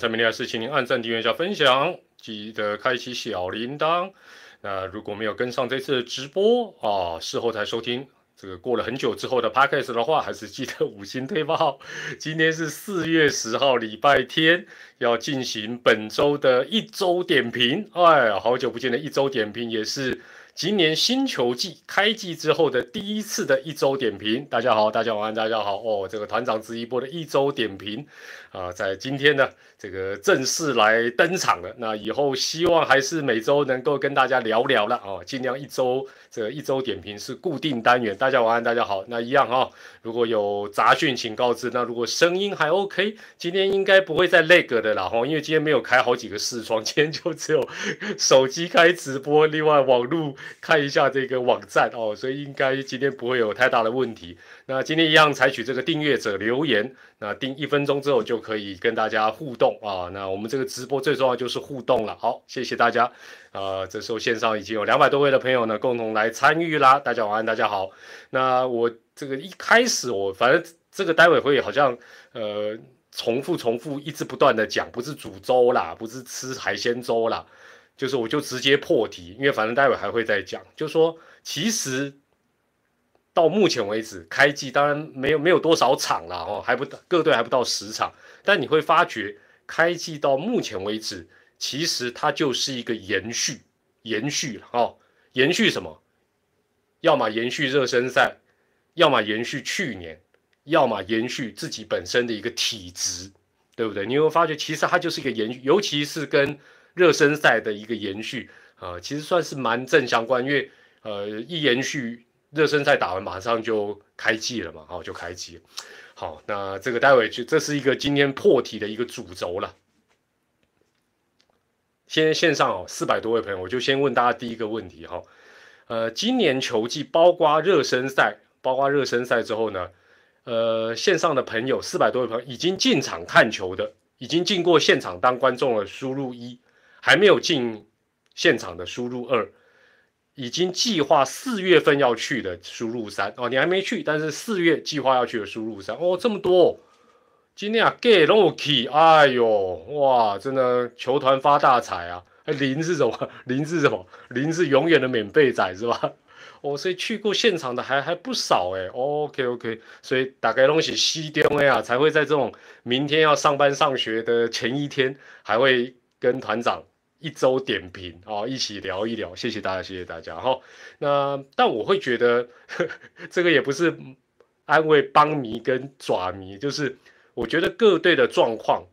蔡明利还是请您按赞、订阅、加分享，记得开启小铃铛。那如果没有跟上这次直播啊，事后才收听，这个过了很久之后的 podcast 的话，还是记得五星推报。今天是四月十号，礼拜天，要进行本周的一周点评。哎，好久不见的一周点评，也是。今年新球季开季之后的第一次的一周点评，大家好，大家晚安，大家好哦。这个团长直一波的一周点评啊，在今天呢，这个正式来登场了。那以后希望还是每周能够跟大家聊聊了哦，尽量一周这一周点评是固定单元。大家晚安，大家好。那一样哈，如果有杂讯请告知。那如果声音还 OK，今天应该不会再那个的啦哈，因为今天没有开好几个视窗，今天就只有手机开直播，另外网络。看一下这个网站哦，所以应该今天不会有太大的问题。那今天一样采取这个订阅者留言，那订一分钟之后就可以跟大家互动啊。那我们这个直播最重要就是互动了。好，谢谢大家。啊，这时候线上已经有两百多位的朋友呢，共同来参与啦。大家晚安，大家好。那我这个一开始我反正这个待会会好像呃重复重复一直不断的讲，不是煮粥啦，不是吃海鲜粥啦。就是我就直接破题，因为反正待会还会再讲。就说其实到目前为止开季当然没有没有多少场了哦，还不到各队还不到十场。但你会发觉开季到目前为止，其实它就是一个延续，延续了哦，延续什么？要么延续热身赛，要么延续去年，要么延续自己本身的一个体质，对不对？你会发觉其实它就是一个延续，尤其是跟。热身赛的一个延续啊，其实算是蛮正相关，因为呃一延续热身赛打完马上就开季了嘛，好就开季。好，那这个待会就这是一个今天破题的一个主轴了。先线上哦，四百多位朋友，我就先问大家第一个问题哈，呃，今年球季包括热身赛，包括热身赛之后呢，呃，线上的朋友四百多位朋友已经进场看球的，已经进过现场当观众的，输入一。还没有进现场的输入二，已经计划四月份要去的输入山哦，你还没去，但是四月计划要去的输入山哦，这么多，今天啊，get lucky，哎呦，哇，真的球团发大财啊！零是什么？零是什么？零是永远的免费仔是吧？哦，所以去过现场的还还不少哎，OK OK，所以大概东西西丢哎啊，才会在这种明天要上班上学的前一天，还会跟团长。一周点评啊，一起聊一聊，谢谢大家，谢谢大家哈。那但我会觉得 这个也不是安慰帮迷跟爪迷，就是我觉得各队的状况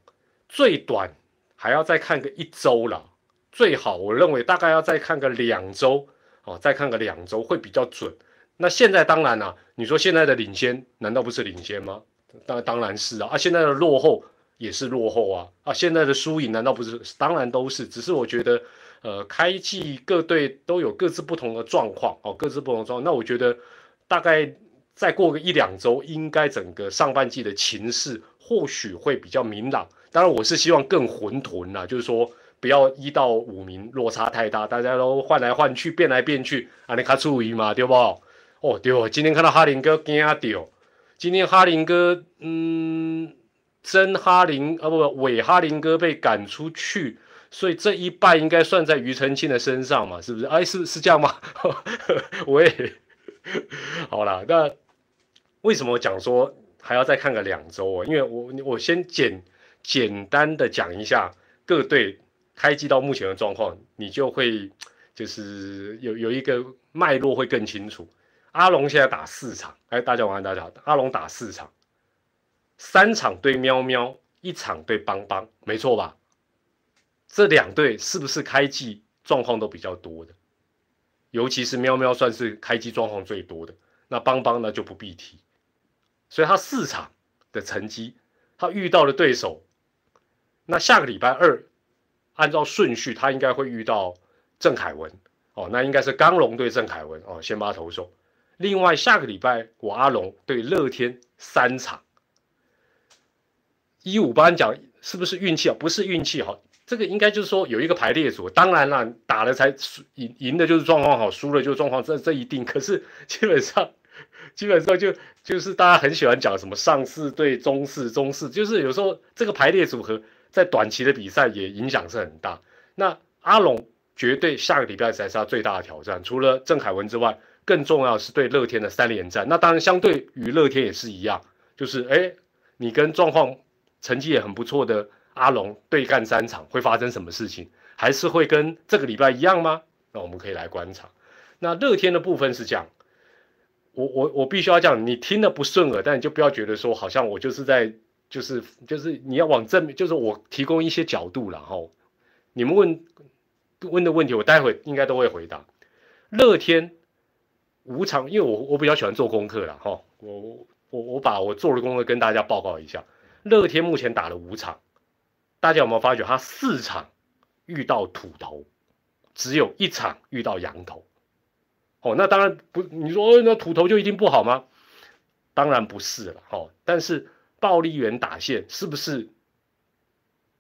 最短还要再看个一周了，最好我认为大概要再看个两周哦，再看个两周会比较准。那现在当然了，你说现在的领先难道不是领先吗？当当然是啊，啊现在的落后。也是落后啊啊！现在的输赢难道不是？当然都是，只是我觉得，呃，开季各队都有各自不同的状况哦，各自不同的状况。那我觉得大概再过个一两周，应该整个上半季的情势或许会比较明朗。当然，我是希望更混沌啦，就是说不要一到五名落差太大，大家都换来换去，变来变去啊，你卡注意嘛，对不？哦，对哦，今天看到哈林哥惊掉，今天哈林哥，嗯。真哈林啊，不不，伪哈林哥被赶出去，所以这一败应该算在庾澄庆的身上嘛？是不是？哎，是是这样吗？我也好了。那为什么讲说还要再看个两周啊？因为我我先简简单的讲一下各队开机到目前的状况，你就会就是有有一个脉络会更清楚。阿龙现在打四场，哎，大家晚安，大家好。阿龙打四场。三场对喵喵，一场对邦邦，没错吧？这两队是不是开季状况都比较多的？尤其是喵喵算是开机状况最多的，那邦邦呢就不必提。所以他四场的成绩，他遇到的对手，那下个礼拜二，按照顺序，他应该会遇到郑凯文哦，那应该是刚龙对郑凯文哦，先发投手。另外下个礼拜我阿龙对乐天三场。一五八讲是不是运气啊？不是运气哈，这个应该就是说有一个排列组。当然了，打了才赢，赢的就是状况好，输了就状况这这一定。可是基本上 基本上就就是大家很喜欢讲什么上市对中市，中市就是有时候这个排列组合在短期的比赛也影响是很大。那阿龙绝对下个礼拜才是他最大的挑战，除了郑凯文之外，更重要是对乐天的三连战。那当然，相对于乐天也是一样，就是哎，你跟状况成绩也很不错的阿龙对干三场，会发生什么事情？还是会跟这个礼拜一样吗？那我们可以来观察。那乐天的部分是这样，我我我必须要讲，你听的不顺耳，但你就不要觉得说好像我就是在就是就是你要往正面，就是我提供一些角度然后你们问问的问题，我待会应该都会回答。乐天无常，因为我我比较喜欢做功课了哈，我我我把我做的功课跟大家报告一下。乐天目前打了五场，大家有没有发觉他四场遇到土头，只有一场遇到羊头？哦，那当然不，你说那土头就一定不好吗？当然不是了，哦，但是暴力员打线是不是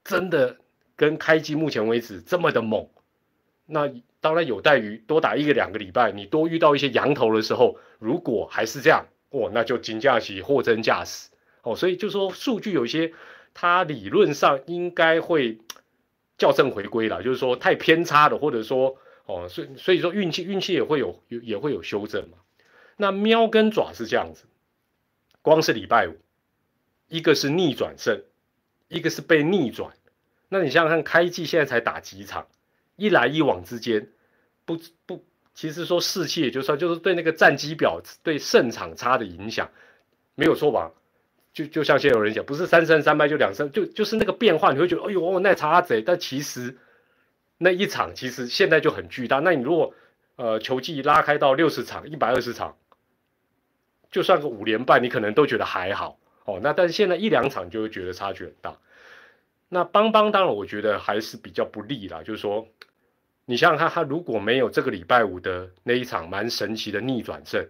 真的跟开机目前为止这么的猛？那当然有待于多打一个两个礼拜，你多遇到一些羊头的时候，如果还是这样，哦，那就金价起货真价实，哦，所以就说数据有一些，它理论上应该会校正回归了，就是说太偏差的，或者说。哦，所以所以说运气运气也会有有也会有修正嘛。那喵跟爪是这样子，光是礼拜五，一个是逆转胜，一个是被逆转。那你想想看，开季现在才打几场，一来一往之间，不不，其实说士气也就算，就是对那个战绩表对胜场差的影响没有说吧？就就像现在有人讲，不是三胜三败就两胜，就就是那个变化，你会觉得哎呦那差贼，但其实。那一场其实现在就很巨大。那你如果呃球季拉开到六十场、一百二十场，就算个五连败，你可能都觉得还好哦。那但是现在一两场就会觉得差距很大。那邦邦当然我觉得还是比较不利啦，就是说你想想看，他如果没有这个礼拜五的那一场蛮神奇的逆转胜，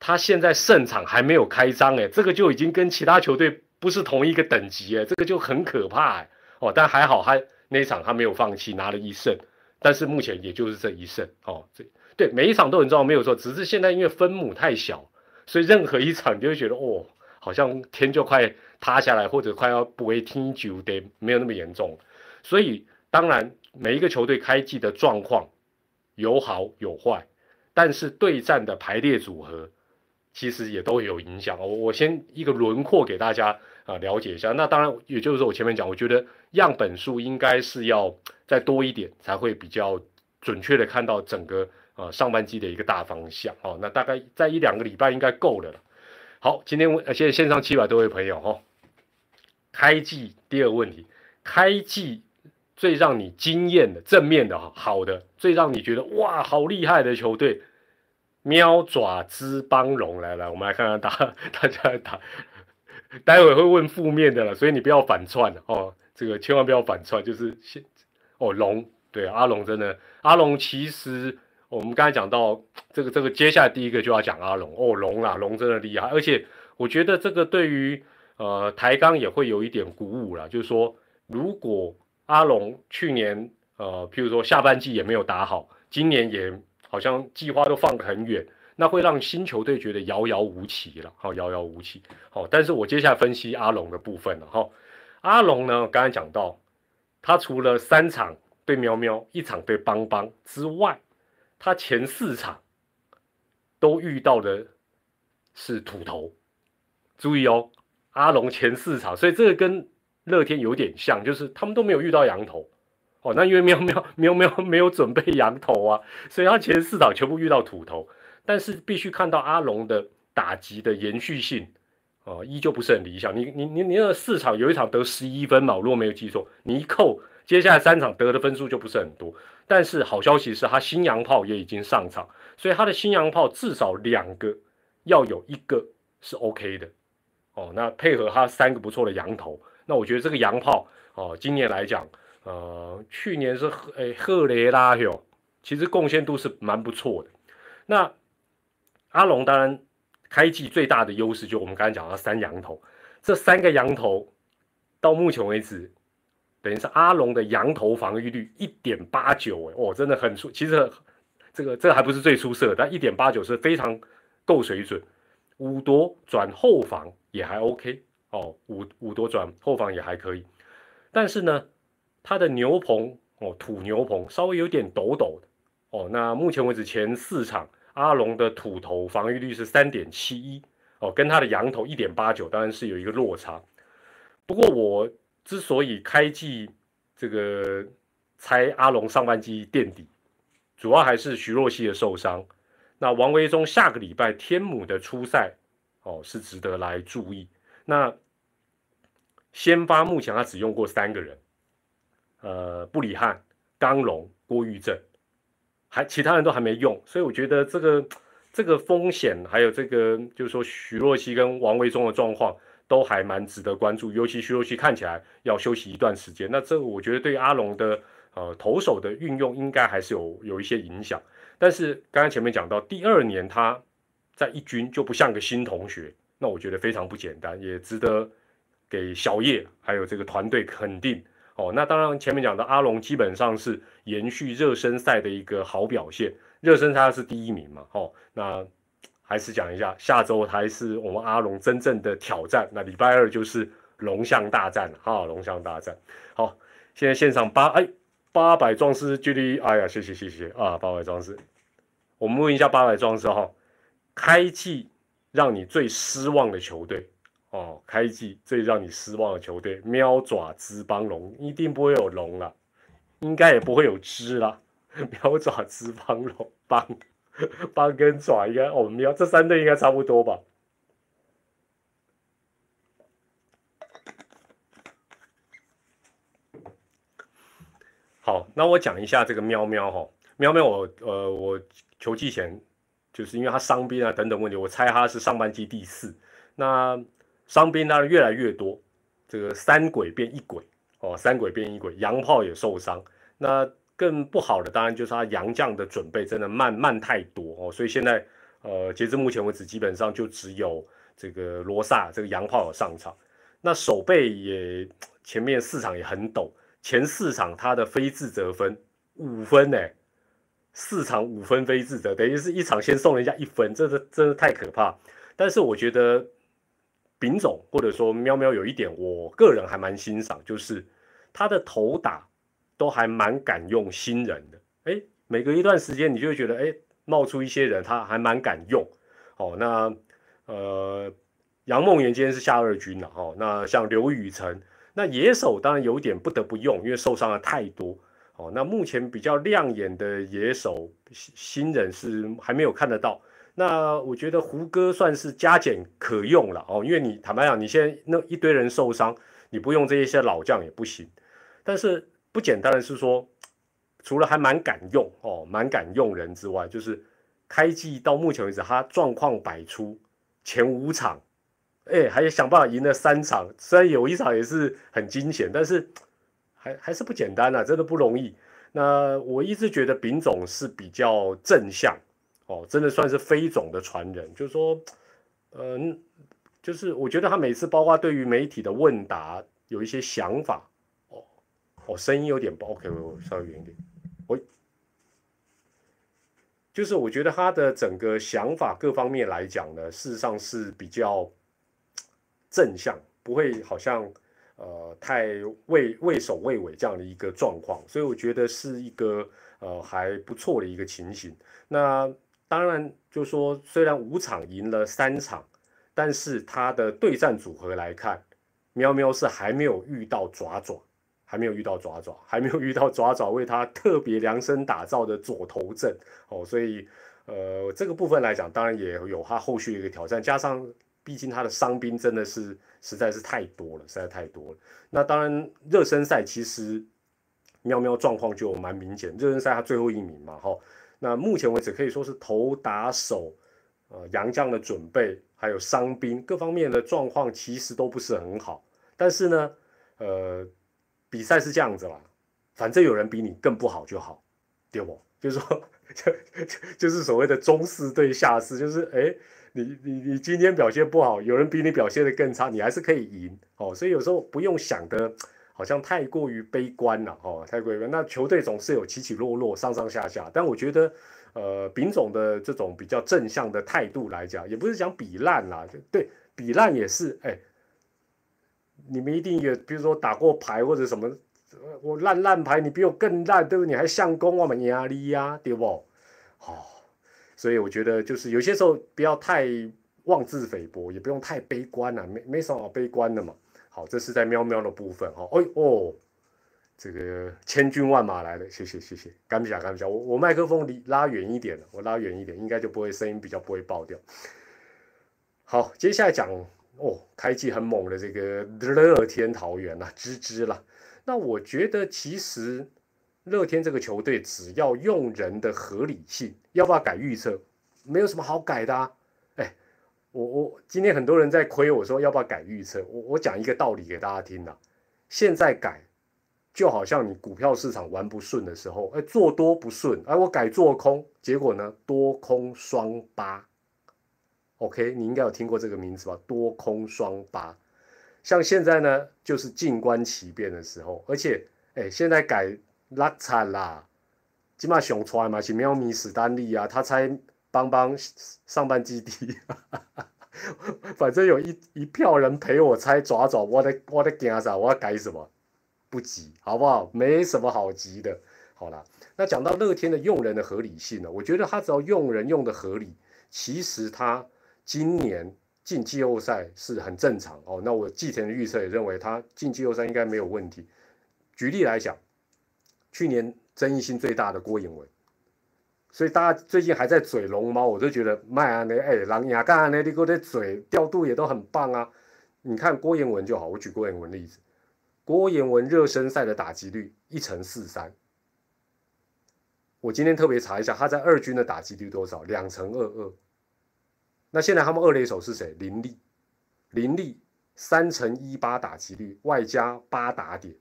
他现在胜场还没有开张哎，这个就已经跟其他球队不是同一个等级哎，这个就很可怕哎哦。但还好他。那一场他没有放弃，拿了一胜，但是目前也就是这一胜哦。这对每一场都很重要，没有错。只是现在因为分母太小，所以任何一场你就会觉得哦，好像天就快塌下来，或者快要不会听久的，没有那么严重。所以当然每一个球队开季的状况有好有坏，但是对战的排列组合其实也都有影响。我我先一个轮廓给大家。啊，了解一下。那当然，也就是说，我前面讲，我觉得样本数应该是要再多一点，才会比较准确的看到整个呃上半季的一个大方向。哦，那大概在一两个礼拜应该够了。好，今天问，现在线上七百多位朋友哈，开季第二个问题，开季最让你惊艳的、正面的哈、好的，最让你觉得哇，好厉害的球队，喵爪之邦龙，来来，我们来看看大 大家打。待会会问负面的了，所以你不要反串哦。这个千万不要反串，就是现哦龙对阿龙真的阿龙其实我们刚才讲到这个这个接下来第一个就要讲阿龙哦龙啊龙真的厉害，而且我觉得这个对于呃台钢也会有一点鼓舞了，就是说如果阿龙去年呃譬如说下半季也没有打好，今年也好像计划都放得很远。那会让新球队觉得遥遥无期了，好，遥遥无期。好，但是我接下来分析阿龙的部分了，哈。阿龙呢，刚才讲到，他除了三场对喵喵，一场对邦邦之外，他前四场都遇到的是土头。注意哦，阿龙前四场，所以这个跟乐天有点像，就是他们都没有遇到羊头。哦，那因为喵喵喵喵没有准备羊头啊，所以他前四场全部遇到土头。但是必须看到阿龙的打击的延续性，哦，依旧不是很理想。你你你你那四场有一场得十一分嘛？我如果没有记错，你一扣，接下来三场得的分数就不是很多。但是好消息是他新洋炮也已经上场，所以他的新洋炮至少两个要有一个是 OK 的，哦，那配合他三个不错的羊头，那我觉得这个洋炮哦，今年来讲，呃，去年是赫诶赫雷拉哟，其实贡献度是蛮不错的，那。阿龙当然开季最大的优势就我们刚才讲到三羊头，这三个羊头到目前为止，等于是阿龙的羊头防御率一点八九，哎，哦，真的很出，其实这个这个还不是最出色，但一点八九是非常够水准。五夺转后防也还 OK 哦，五五夺转后防也还可以。但是呢，它的牛棚哦，土牛棚稍微有点抖抖的哦。那目前为止前四场阿龙的土头防御率是三点七一哦，跟他的羊头一点八九，当然是有一个落差。不过我之所以开季这个猜阿龙上半季垫底，主要还是徐若曦的受伤。那王维忠下个礼拜天母的初赛哦，是值得来注意。那先发目前他只用过三个人，呃，布里汉、刚龙、郭玉正，还其他人都还没用，所以我觉得这个这个风险还有这个就是说徐若曦跟王维忠的状况都还蛮值得关注，尤其徐若曦看起来要休息一段时间，那这个我觉得对阿龙的呃投手的运用应该还是有有一些影响。但是刚刚前面讲到，第二年他在一军就不像个新同学，那我觉得非常不简单，也值得给小叶还有这个团队肯定哦。那当然前面讲的阿龙基本上是延续热身赛的一个好表现，热身赛是第一名嘛，哦，那还是讲一下，下周还是我们阿龙真正的挑战，那礼拜二就是龙象大战哈，龙象大战。好，现在线上八哎八百壮士距离，哎呀，谢谢谢谢啊，八百壮士。我们问一下八百壮士哈，开季让你最失望的球队哦，开季最让你失望的球队，喵爪之邦龙一定不会有龙了，应该也不会有之了，喵爪之邦龙邦邦跟爪应该哦喵这三队应该差不多吧。好，那我讲一下这个喵喵哈，喵喵我呃我。球季前，就是因为他伤兵啊等等问题，我猜他是上半季第四。那伤兵当然越来越多，这个三鬼变一鬼哦，三鬼变一鬼，洋炮也受伤。那更不好的当然就是他洋将的准备真的慢慢太多哦，所以现在呃截至目前为止，基本上就只有这个罗萨这个洋炮有上场。那守备也前面四场也很陡，前四场他的非自责分五分呢。四场五分非自责，等于是一场先送人家一分，这是真的太可怕。但是我觉得丙总或者说喵喵有一点，我个人还蛮欣赏，就是他的头打都还蛮敢用新人的。哎，每隔一段时间你就会觉得，哎，冒出一些人，他还蛮敢用。哦，那呃，杨梦妍今天是下二军了，哦，那像刘雨辰，那野手当然有点不得不用，因为受伤的太多。哦，那目前比较亮眼的野手新人是还没有看得到。那我觉得胡歌算是加减可用了哦，因为你坦白讲，你现在那一堆人受伤，你不用这一些老将也不行。但是不简单的是说，除了还蛮敢用哦，蛮敢用人之外，就是开季到目前为止他状况百出，前五场，哎，还想办法赢了三场，虽然有一场也是很惊险，但是。还还是不简单呐，真的不容易。那我一直觉得丙总是比较正向哦，真的算是飞总的传人。就是说，嗯，就是我觉得他每次包括对于媒体的问答有一些想法哦哦，声音有点不 OK，我稍微远一点。我就是我觉得他的整个想法各方面来讲呢，事实上是比较正向，不会好像。呃，太畏畏首畏尾这样的一个状况，所以我觉得是一个呃还不错的一个情形。那当然就说，虽然五场赢了三场，但是他的对战组合来看，喵喵是还没有遇到爪爪，还没有遇到爪爪，还没有遇到爪爪为他特别量身打造的左头阵哦，所以呃这个部分来讲，当然也有他后续的一个挑战，加上。毕竟他的伤兵真的是实在是太多了，实在太多了。那当然，热身赛其实喵喵状况就蛮明显，热身赛他最后一名嘛，哈。那目前为止可以说是头打手，呃，杨将的准备还有伤兵各方面的状况其实都不是很好。但是呢，呃，比赛是这样子啦，反正有人比你更不好就好，对不？就是说，就就是所谓的中士对下士，就是哎。你你你今天表现不好，有人比你表现的更差，你还是可以赢哦。所以有时候不用想的，好像太过于悲观了哦，太过于那球队总是有起起落落、上上下下。但我觉得，呃，丙总的这种比较正向的态度来讲，也不是讲比烂啦，对，比烂也是哎，你们一定也，比如说打过牌或者什么，我烂烂牌，你比我更烂，对不对？你还相公，我们压力呀，对不？好，所以我觉得就是有些时候不要太妄自菲薄，也不用太悲观了，没没什么好悲观的嘛。好，这是在喵喵的部分哈。哦哦，这个千军万马来了，谢谢谢谢，干不下干不下，我我麦克风离拉远一点了，我拉远一点，应该就不会声音比较不会爆掉。好，接下来讲哦，开季很猛的这个乐天桃园呐，吱吱了。那我觉得其实乐天这个球队只要用人的合理性，要不要改预测？没有什么好改的啊。我我今天很多人在亏我说要不要改预测，我我讲一个道理给大家听呐。现在改就好像你股票市场玩不顺的时候，哎，做多不顺，哎，我改做空，结果呢，多空双八。OK，你应该有听过这个名字吧？多空双八，像现在呢，就是静观其变的时候。而且，哎，现在改拉惨啦，起码熊出来嘛，是喵咪史丹利啊，他才帮帮上班基地，反正有一一票人陪我猜爪爪，我的我的惊啥？我要改什么？不急，好不好？没什么好急的。好了，那讲到乐天的用人的合理性呢？我觉得他只要用人用的合理，其实他。今年进季后赛是很正常哦，那我季前的预测也认为他进季后赛应该没有问题。举例来讲，去年争议性最大的郭颖文，所以大家最近还在嘴龙猫，我就觉得麦安呢哎狼牙干啊那你给我的嘴调度也都很棒啊。你看郭彦文就好，我举郭彦文例子，郭彦文热身赛的打击率一乘四三，我今天特别查一下他在二军的打击率多少，两乘二二。那现在他们二垒手是谁？林立，林立三乘一八打击率，外加八打点，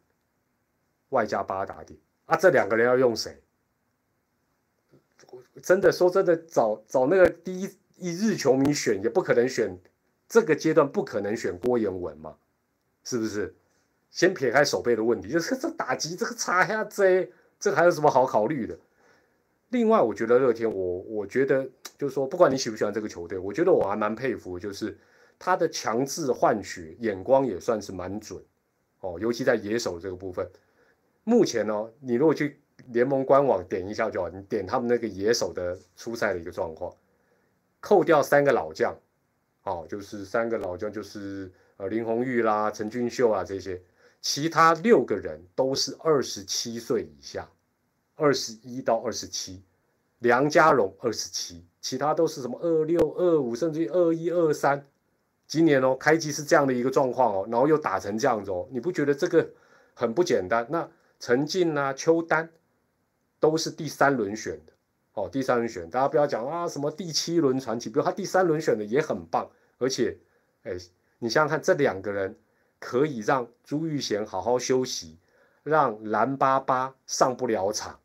外加八打点啊！这两个人要用谁？真的说真的，找找那个第一一日球迷选也不可能选，这个阶段不可能选郭彦文嘛？是不是？先撇开手背的问题，就是这打击这个差下这，这还有什么好考虑的？另外，我觉得乐天，我我觉得就是说，不管你喜不喜欢这个球队，我觉得我还蛮佩服，就是他的强制换血眼光也算是蛮准哦，尤其在野手这个部分。目前呢，你如果去联盟官网点一下就好，你点他们那个野手的出赛的一个状况，扣掉三个老将，哦，就是三个老将，就是呃林红玉啦、陈俊秀啊这些，其他六个人都是二十七岁以下。二十一到二十七，梁家荣二十七，其他都是什么二六二五，甚至于二一二三。今年哦，开机是这样的一个状况哦，然后又打成这样子哦，你不觉得这个很不简单？那陈进啊、邱丹都是第三轮选的哦，第三轮选，大家不要讲啊什么第七轮传奇，比如他第三轮选的也很棒，而且哎，你想想看，这两个人可以让朱玉贤好好休息，让蓝巴巴上不了场。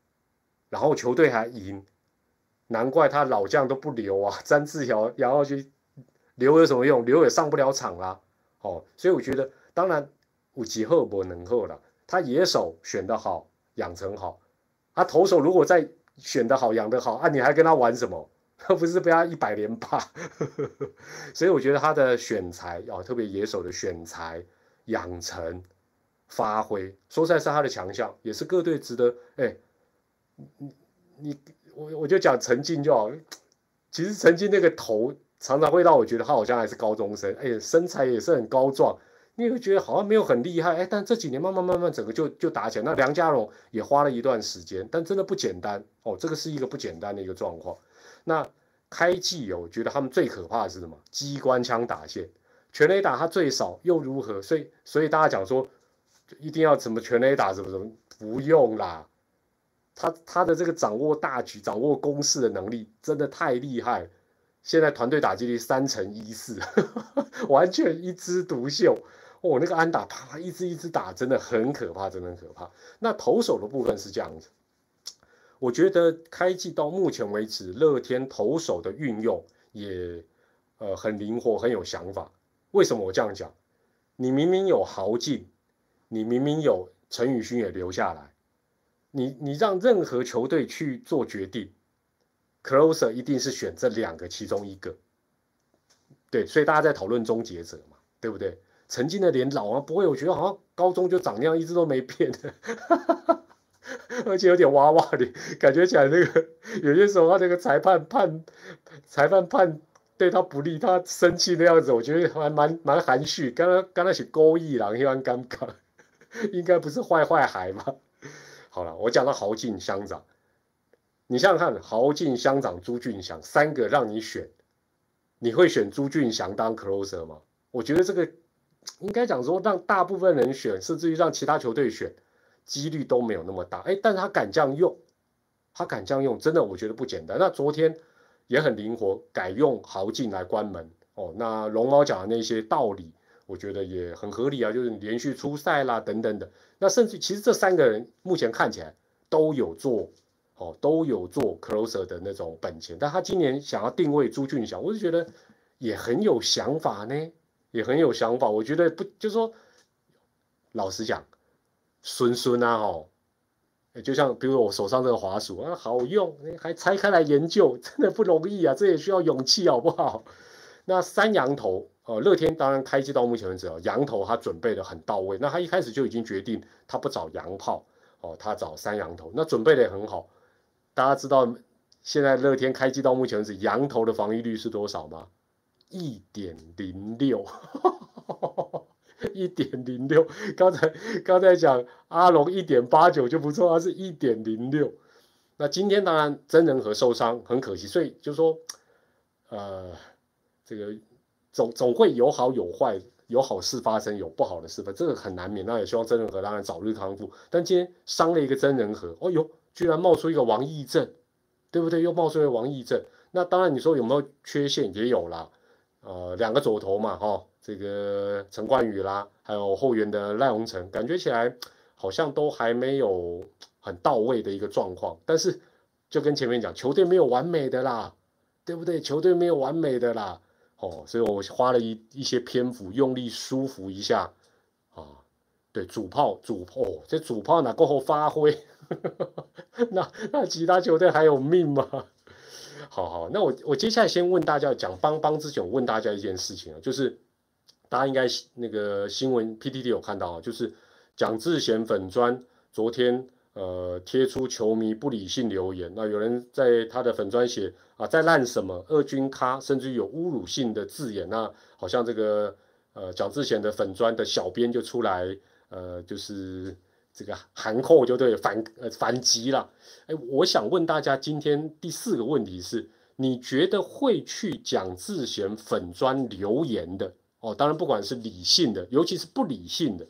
然后球队还赢，难怪他老将都不留啊！詹志尧然后去留有什么用？留也上不了场啦。哦，所以我觉得，当然五级后不能后了。他野手选得好，养成好，他投手如果再选得好，养得好啊，你还跟他玩什么？他 不是被他一百连霸？所以我觉得他的选材哦，特别野手的选材、养成、发挥，说实在是他的强项，也是各队值得哎。你你我我就讲陈静就好，其实陈静那个头常常会让我觉得他好像还是高中生，哎，身材也是很高壮，你会觉得好像没有很厉害，哎，但这几年慢慢慢慢整个就就打起来。那梁家荣也花了一段时间，但真的不简单哦，这个是一个不简单的一个状况。那开季有，我觉得他们最可怕的是什么？机关枪打线，全雷打他最少又如何？所以所以大家讲说一定要怎么全雷打什么什么，不用啦。他他的这个掌握大局、掌握攻势的能力真的太厉害。现在团队打击率三乘一四，完全一枝独秀。哦，那个安打啪一直一直打，真的很可怕，真的很可怕。那投手的部分是这样子，我觉得开季到目前为止，乐天投手的运用也呃很灵活，很有想法。为什么我这样讲？你明明有豪进，你明明有陈宇勋也留下来。你你让任何球队去做决定，closer 一定是选这两个其中一个，对，所以大家在讨论终结者嘛，对不对？曾经的脸老啊，不会，我觉得好像高中就长那样，一直都没变的，而且有点娃娃脸，感觉起来那个有些时候他那个裁判判裁判判对他不利，他生气的样子，我觉得还蛮蛮含蓄。刚刚刚那是勾引狼，一般尴尬，应该不是坏坏孩吧？好了，我讲到豪进乡长，你想想看，豪进乡长朱俊祥三个让你选，你会选朱俊祥当 closer 吗？我觉得这个。应该讲说，让大部分人选，甚至于让其他球队选，几率都没有那么大。哎，但是他敢这样用，他敢这样用，真的我觉得不简单。那昨天也很灵活，改用豪进来关门。哦，那龙猫讲的那些道理，我觉得也很合理啊，就是连续出赛啦，等等的。那甚至其实这三个人目前看起来都有做，哦，都有做 closer 的那种本钱。但他今年想要定位朱俊祥，我就觉得也很有想法呢。也很有想法，我觉得不就是说，老实讲，孙孙啊，吼，就像比如我手上这个滑鼠啊，好用，还拆开来研究，真的不容易啊，这也需要勇气，好不好？那三羊头，哦，乐天当然开机到目前为止哦，羊头他准备的很到位，那他一开始就已经决定他不找羊炮，哦，他找三羊头，那准备的也很好。大家知道现在乐天开机到目前为止，羊头的防御率是多少吗？一点零六，一点零六。刚才刚才讲阿龙一点八九就不错，他是一点零六。那今天当然真人和受伤很可惜，所以就说，呃，这个总总会有好有坏，有好事发生，有不好的事发生，这个很难免。那也希望真人和当然早日康复。但今天伤了一个真人和，哦呦，居然冒出一个王义正，对不对？又冒出一个王义正。那当然你说有没有缺陷？也有啦。呃，两个左投嘛，哈，这个陈冠宇啦，还有后援的赖鸿成，感觉起来好像都还没有很到位的一个状况。但是就跟前面讲，球队没有完美的啦，对不对？球队没有完美的啦，哦，所以我花了一一些篇幅，用力舒服一下啊。对，主炮主炮，这主炮哪够后发挥？那那其他球队还有命吗？好好，那我我接下来先问大家讲邦邦之前，我问大家一件事情啊，就是大家应该那个新闻 PTT 有看到啊，就是蒋志贤粉砖昨天呃贴出球迷不理性留言，那有人在他的粉砖写啊在烂什么二军咖，甚至有侮辱性的字眼，那好像这个呃蒋志贤的粉砖的小编就出来呃就是。这个韩后就对反呃反击了，哎，我想问大家，今天第四个问题是，你觉得会去蒋志贤粉砖留言的哦？当然，不管是理性的，尤其是不理性的，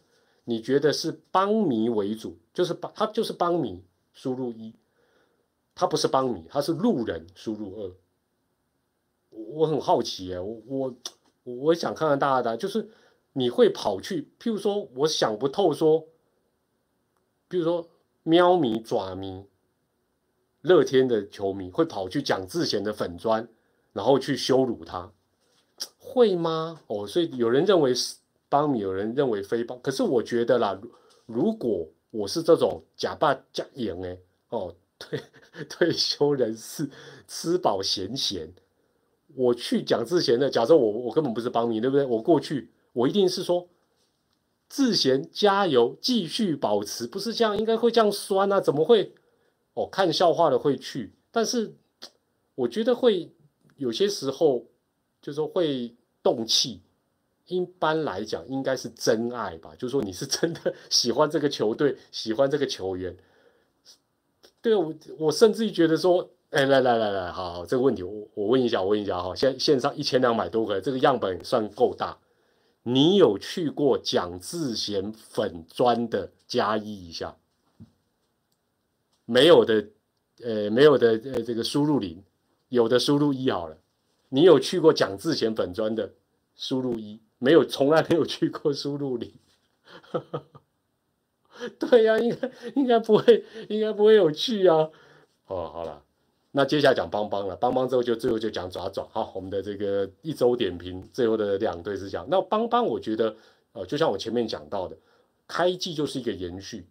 你觉得是帮迷为主，就是帮他就是帮迷输入一，他不是帮迷，他是路人输入二。我很好奇哎，我我我想看看大家的，就是你会跑去，譬如说，我想不透说。比如说，喵迷、爪迷、乐天的球迷会跑去蒋志贤的粉砖，然后去羞辱他，会吗？哦，所以有人认为是帮米，有人认为非帮。可是我觉得啦，如果我是这种假扮假演哎，哦，退 退休人士吃饱闲闲，我去蒋志贤的，假设我我根本不是帮米，对不对？我过去，我一定是说。志贤加油，继续保持，不是这样，应该会这样酸啊？怎么会？哦，看笑话的会去，但是我觉得会有些时候就是说会动气。一般来讲，应该是真爱吧，就是说你是真的喜欢这个球队，喜欢这个球员。对我，我甚至于觉得说，哎，来来来来，好好，这个问题我我问一下，我问一下哈，现线上一千两百多个，这个样本算够大。你有去过蒋志贤粉砖的加一一下，没有的，呃，没有的，呃，这个输入零，有的输入一好了。你有去过蒋志贤粉砖的，输入一，没有，从来没有去过输入零。对呀，应该应该不会，应该不会有去啊。哦，好了。那接下来讲邦邦了，邦邦之后就最后就讲爪爪。好，我们的这个一周点评最后的两队是讲。那邦邦，我觉得，呃，就像我前面讲到的，开季就是一个延续，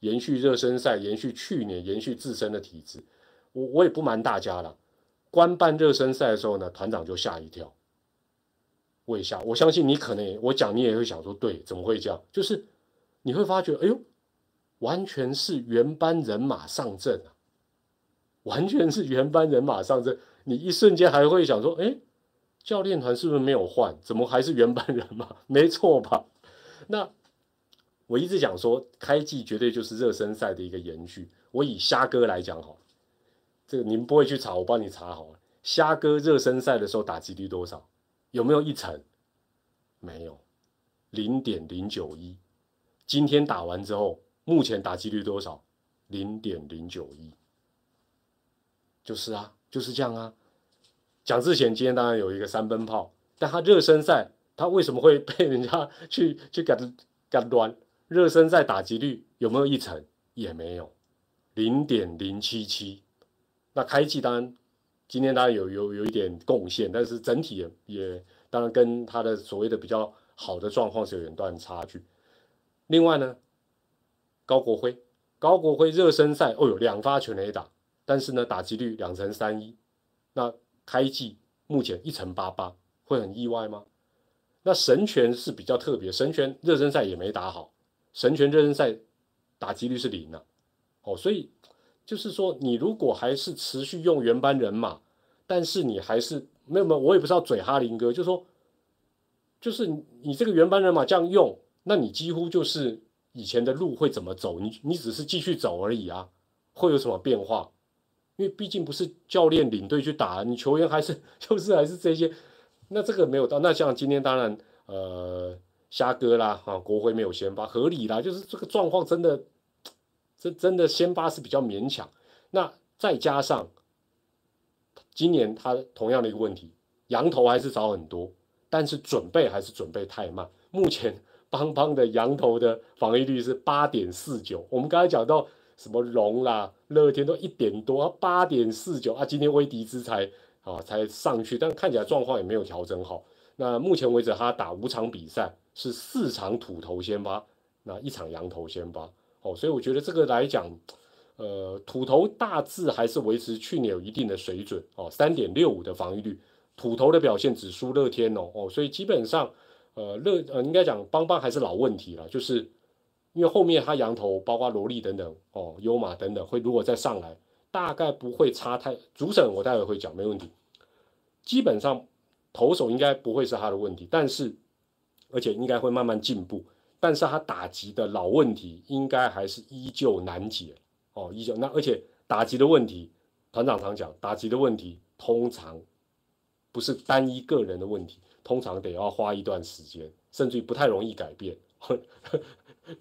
延续热身赛，延续去年，延续自身的体质。我我也不瞒大家了，官办热身赛的时候呢，团长就吓一跳。我也吓，我相信你可能也，我讲你也会想说，对，怎么会这样？就是你会发觉，哎呦，完全是原班人马上阵啊，完全是原班人马上阵。你一瞬间还会想说，哎，教练团是不是没有换？怎么还是原班人马？没错吧？那我一直讲说，开季绝对就是热身赛的一个延续。我以虾哥来讲好，这个您不会去查，我帮你查好了。虾哥热身赛的时候打击率多少？有没有一成？没有，零点零九一。今天打完之后，目前打击率多少？零点零九一。就是啊，就是这样啊。蒋志贤今天当然有一个三分炮，但他热身赛他为什么会被人家去去给他给他端？热身赛打击率有没有一成？也没有，零点零七七。那开季当然。今天当然有有有一点贡献，但是整体也也当然跟他的所谓的比较好的状况是有远段差距。另外呢，高国辉，高国辉热身赛哦哟两发全垒打，但是呢打击率两成三一，那开季目前一成八八，会很意外吗？那神权是比较特别，神权热身赛也没打好，神权热身赛打击率是零啊，哦所以。就是说，你如果还是持续用原班人马，但是你还是没有没有，我也不知道嘴哈林哥，就说，就是你这个原班人马这样用，那你几乎就是以前的路会怎么走？你你只是继续走而已啊，会有什么变化？因为毕竟不是教练领队去打，你球员还是 就是还是这些，那这个没有到。那像今天当然呃虾哥啦啊国徽没有先发，合理啦，就是这个状况真的。这真的先发是比较勉强，那再加上今年他同样的一个问题，羊头还是少很多，但是准备还是准备太慢。目前 邦邦的羊头的防御率是八点四九，我们刚才讲到什么龙啦、乐天都一点多，八点四九啊，今天威迪兹才啊才上去，但看起来状况也没有调整好。那目前为止他打五场比赛是四场土头先发，那一场羊头先发。哦，所以我觉得这个来讲，呃，土头大致还是维持去年有一定的水准哦，三点六五的防御率，土头的表现只输乐天哦哦，所以基本上，呃，乐呃应该讲邦邦还是老问题了，就是因为后面他羊头包括罗莉等等哦，优马等等会如果再上来，大概不会差太主审我待会会讲没问题，基本上投手应该不会是他的问题，但是而且应该会慢慢进步。但是他打击的老问题应该还是依旧难解哦，依旧那而且打击的问题，团长常讲，打击的问题通常不是单一个人的问题，通常得要花一段时间，甚至于不太容易改变。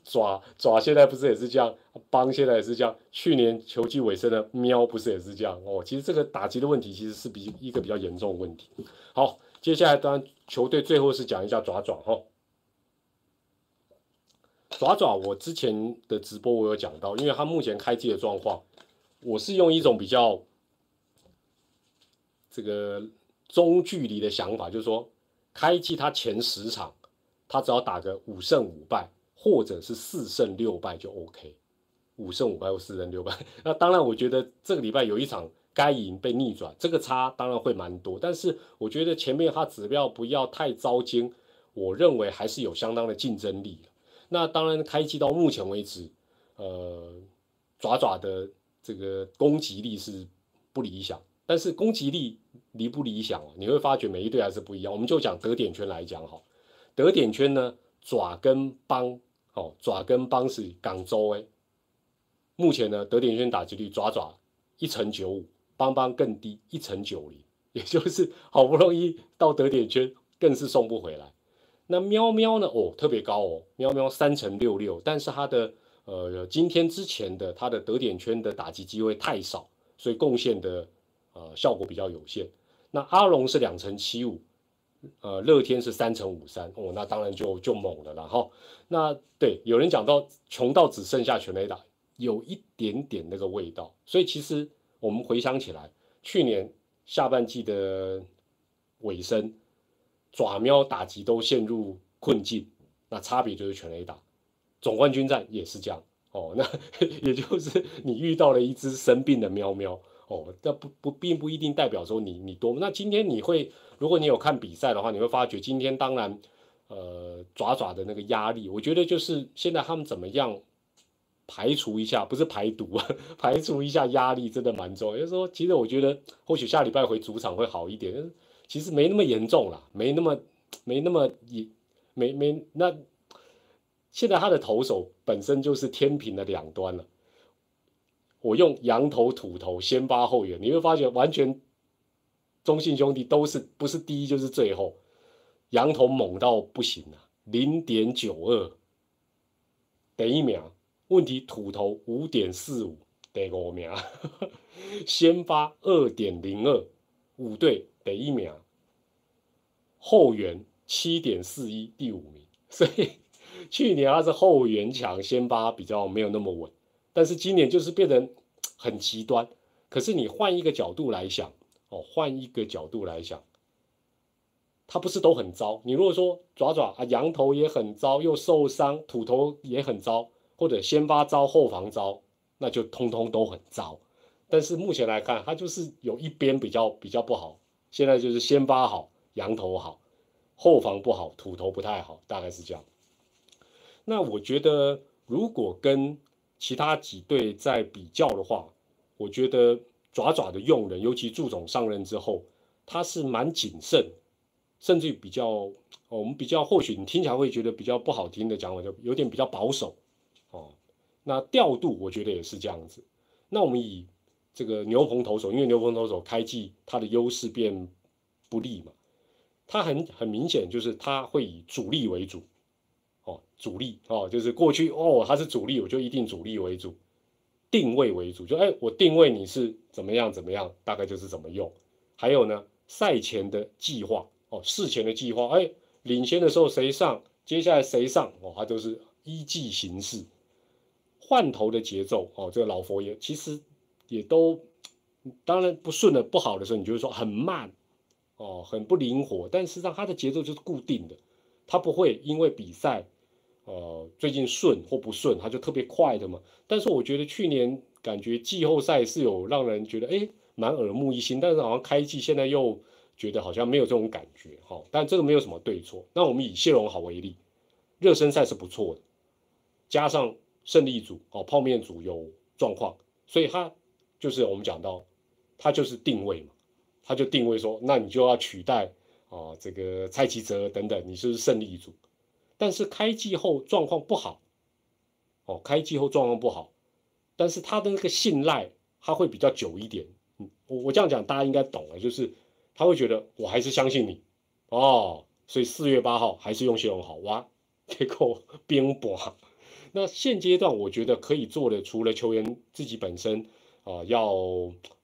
爪爪现在不是也是这样，帮现在也是这样，去年球季尾声的喵不是也是这样哦。其实这个打击的问题其实是比一个比较严重的问题。好，接下来当然球队最后是讲一下爪爪哈。爪爪，我之前的直播我有讲到，因为他目前开机的状况，我是用一种比较这个中距离的想法，就是说开机他前十场，他只要打个五胜五败，或者是四胜六败就 OK，五胜五败或四胜六败。那当然，我觉得这个礼拜有一场该赢被逆转，这个差当然会蛮多，但是我觉得前面他指标不要太糟心，我认为还是有相当的竞争力。那当然，开机到目前为止，呃，爪爪的这个攻击力是不理想，但是攻击力理不理想你会发觉每一队还是不一样。我们就讲得点圈来讲哈，得点圈呢，爪跟帮哦，爪跟帮是港州诶，目前呢得点圈打击率爪爪一成九五，帮帮更低一成九零，也就是好不容易到得点圈，更是送不回来。那喵喵呢？哦，特别高哦，喵喵三乘六六，但是它的呃今天之前的它的得点圈的打击机会太少，所以贡献的呃效果比较有限。那阿龙是两乘七五，呃乐天是三乘五三，哦，那当然就就猛了啦哈。那对，有人讲到穷到只剩下全垒打，有一点点那个味道。所以其实我们回想起来，去年下半季的尾声。爪喵打击都陷入困境，那差别就是全垒打，总冠军战也是这样哦。那也就是你遇到了一只生病的喵喵哦，那不不并不一定代表说你你多。那今天你会，如果你有看比赛的话，你会发觉今天当然，呃，爪爪的那个压力，我觉得就是现在他们怎么样排除一下，不是排毒啊，排除一下压力真的蛮重要。就是说，其实我觉得或许下礼拜回主场会好一点，其实没那么严重啦，没那么没那么也没没那。现在他的投手本身就是天平的两端了。我用羊头土头先发后援，你会发觉完全中信兄弟都是不是第一就是最后，羊头猛到不行啊，零点九二，第一名。问题土头五点四五，得五名。先发二点零二，五队得一名。后援七点四一，第五名。所以去年他是后援强，先发比较没有那么稳。但是今年就是变成很极端，可是你换一个角度来想，哦，换一个角度来想，他不是都很糟？你如果说爪爪啊，羊头也很糟，又受伤，土头也很糟，或者先发糟，后防糟，那就通通都很糟。但是目前来看，他就是有一边比较比较不好，现在就是先发好，羊头好，后防不好，土头不太好，大概是这样。那我觉得如果跟其他几队在比较的话，我觉得爪爪的用人，尤其祝总上任之后，他是蛮谨慎，甚至比较，我们比较或许你听起来会觉得比较不好听的讲法，就有点比较保守哦。那调度我觉得也是这样子。那我们以这个牛棚投手，因为牛棚投手开季他的优势变不利嘛，他很很明显就是他会以主力为主。哦，主力哦，就是过去哦，他是主力，我就一定主力为主，定位为主，就哎，我定位你是怎么样怎么样，大概就是怎么用。还有呢，赛前的计划哦，事前的计划，哎，领先的时候谁上，接下来谁上哦，他都是依计行事。换头的节奏哦，这个老佛爷其实也都，当然不顺的不好的时候，你就会说很慢哦，很不灵活，但实际上他的节奏就是固定的，他不会因为比赛。呃，最近顺或不顺，他就特别快的嘛。但是我觉得去年感觉季后赛是有让人觉得哎，蛮耳目一新。但是好像开季现在又觉得好像没有这种感觉哈。但这个没有什么对错。那我们以谢荣豪为例，热身赛是不错的，加上胜利组哦，泡面组有状况，所以他就是我们讲到，他就是定位嘛，他就定位说，那你就要取代啊这个蔡奇哲等等，你是胜利组。但是开季后状况不好，哦，开季后状况不好，但是他的那个信赖他会比较久一点。嗯，我我这样讲大家应该懂了，就是他会觉得我还是相信你，哦，所以四月八号还是用谢荣好哇，结果冰薄。那现阶段我觉得可以做的，除了球员自己本身啊要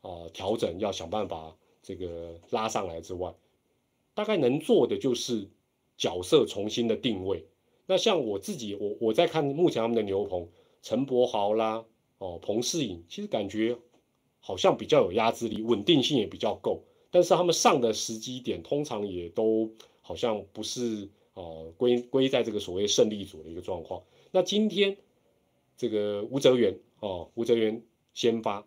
啊调整，要想办法这个拉上来之外，大概能做的就是。角色重新的定位，那像我自己，我我在看目前他们的牛棚，陈柏豪啦，哦，彭世颖，其实感觉好像比较有压制力，稳定性也比较够，但是他们上的时机点通常也都好像不是哦归归在这个所谓胜利组的一个状况。那今天这个吴泽元哦，吴泽元先发，